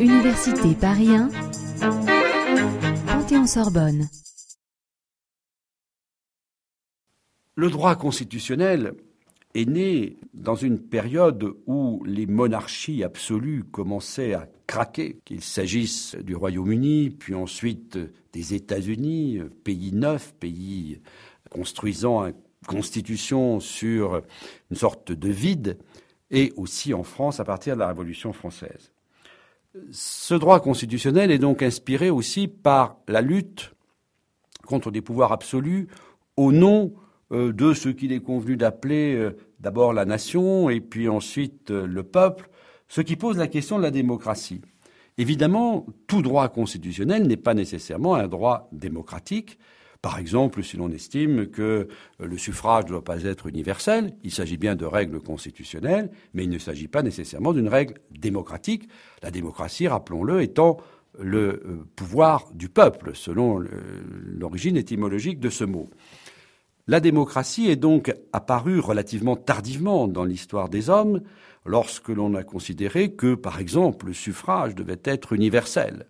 Université Paris 1, Panthéon-Sorbonne. Le droit constitutionnel est né dans une période où les monarchies absolues commençaient à craquer, qu'il s'agisse du Royaume-Uni, puis ensuite des États-Unis, pays neuf, pays construisant une constitution sur une sorte de vide, et aussi en France à partir de la Révolution française. Ce droit constitutionnel est donc inspiré aussi par la lutte contre des pouvoirs absolus au nom euh, de ce qu'il est convenu d'appeler euh, d'abord la nation et puis ensuite euh, le peuple, ce qui pose la question de la démocratie. Évidemment, tout droit constitutionnel n'est pas nécessairement un droit démocratique. Par exemple, si l'on estime que le suffrage ne doit pas être universel, il s'agit bien de règles constitutionnelles, mais il ne s'agit pas nécessairement d'une règle démocratique. La démocratie, rappelons-le, étant le pouvoir du peuple, selon l'origine étymologique de ce mot. La démocratie est donc apparue relativement tardivement dans l'histoire des hommes, lorsque l'on a considéré que, par exemple, le suffrage devait être universel.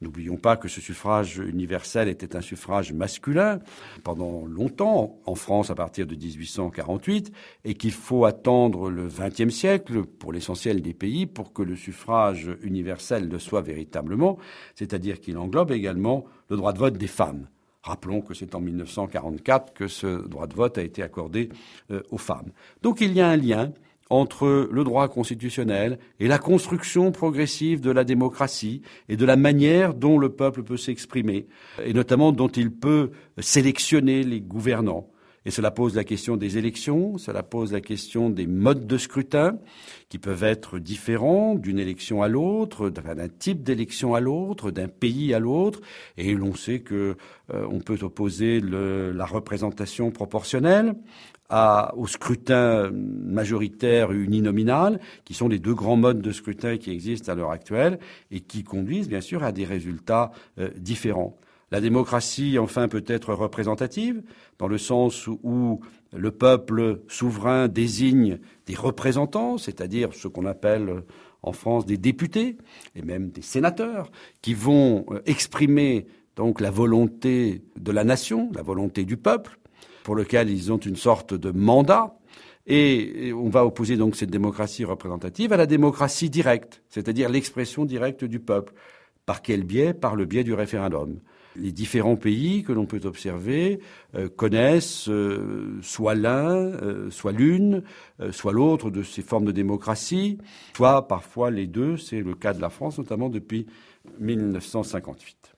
N'oublions pas que ce suffrage universel était un suffrage masculin pendant longtemps, en France à partir de 1848, et qu'il faut attendre le XXe siècle, pour l'essentiel des pays, pour que le suffrage universel le soit véritablement, c'est-à-dire qu'il englobe également le droit de vote des femmes. Rappelons que c'est en 1944 que ce droit de vote a été accordé euh, aux femmes. Donc il y a un lien entre le droit constitutionnel et la construction progressive de la démocratie et de la manière dont le peuple peut s'exprimer, et notamment dont il peut sélectionner les gouvernants. Et cela pose la question des élections, cela pose la question des modes de scrutin, qui peuvent être différents d'une élection à l'autre, d'un type d'élection à l'autre, d'un pays à l'autre. Et l'on sait que euh, on peut opposer la représentation proportionnelle au scrutin majoritaire uninominal, qui sont les deux grands modes de scrutin qui existent à l'heure actuelle et qui conduisent bien sûr à des résultats euh, différents. La démocratie, enfin, peut être représentative, dans le sens où le peuple souverain désigne des représentants, c'est-à-dire ce qu'on appelle en France des députés et même des sénateurs, qui vont euh, exprimer donc la volonté de la nation, la volonté du peuple, pour lequel ils ont une sorte de mandat. Et on va opposer donc cette démocratie représentative à la démocratie directe, c'est-à-dire l'expression directe du peuple. Par quel biais? Par le biais du référendum les différents pays que l'on peut observer euh, connaissent euh, soit l'un, euh, soit l'une, soit l'autre de ces formes de démocratie, soit parfois les deux. C'est le cas de la France, notamment depuis 1958.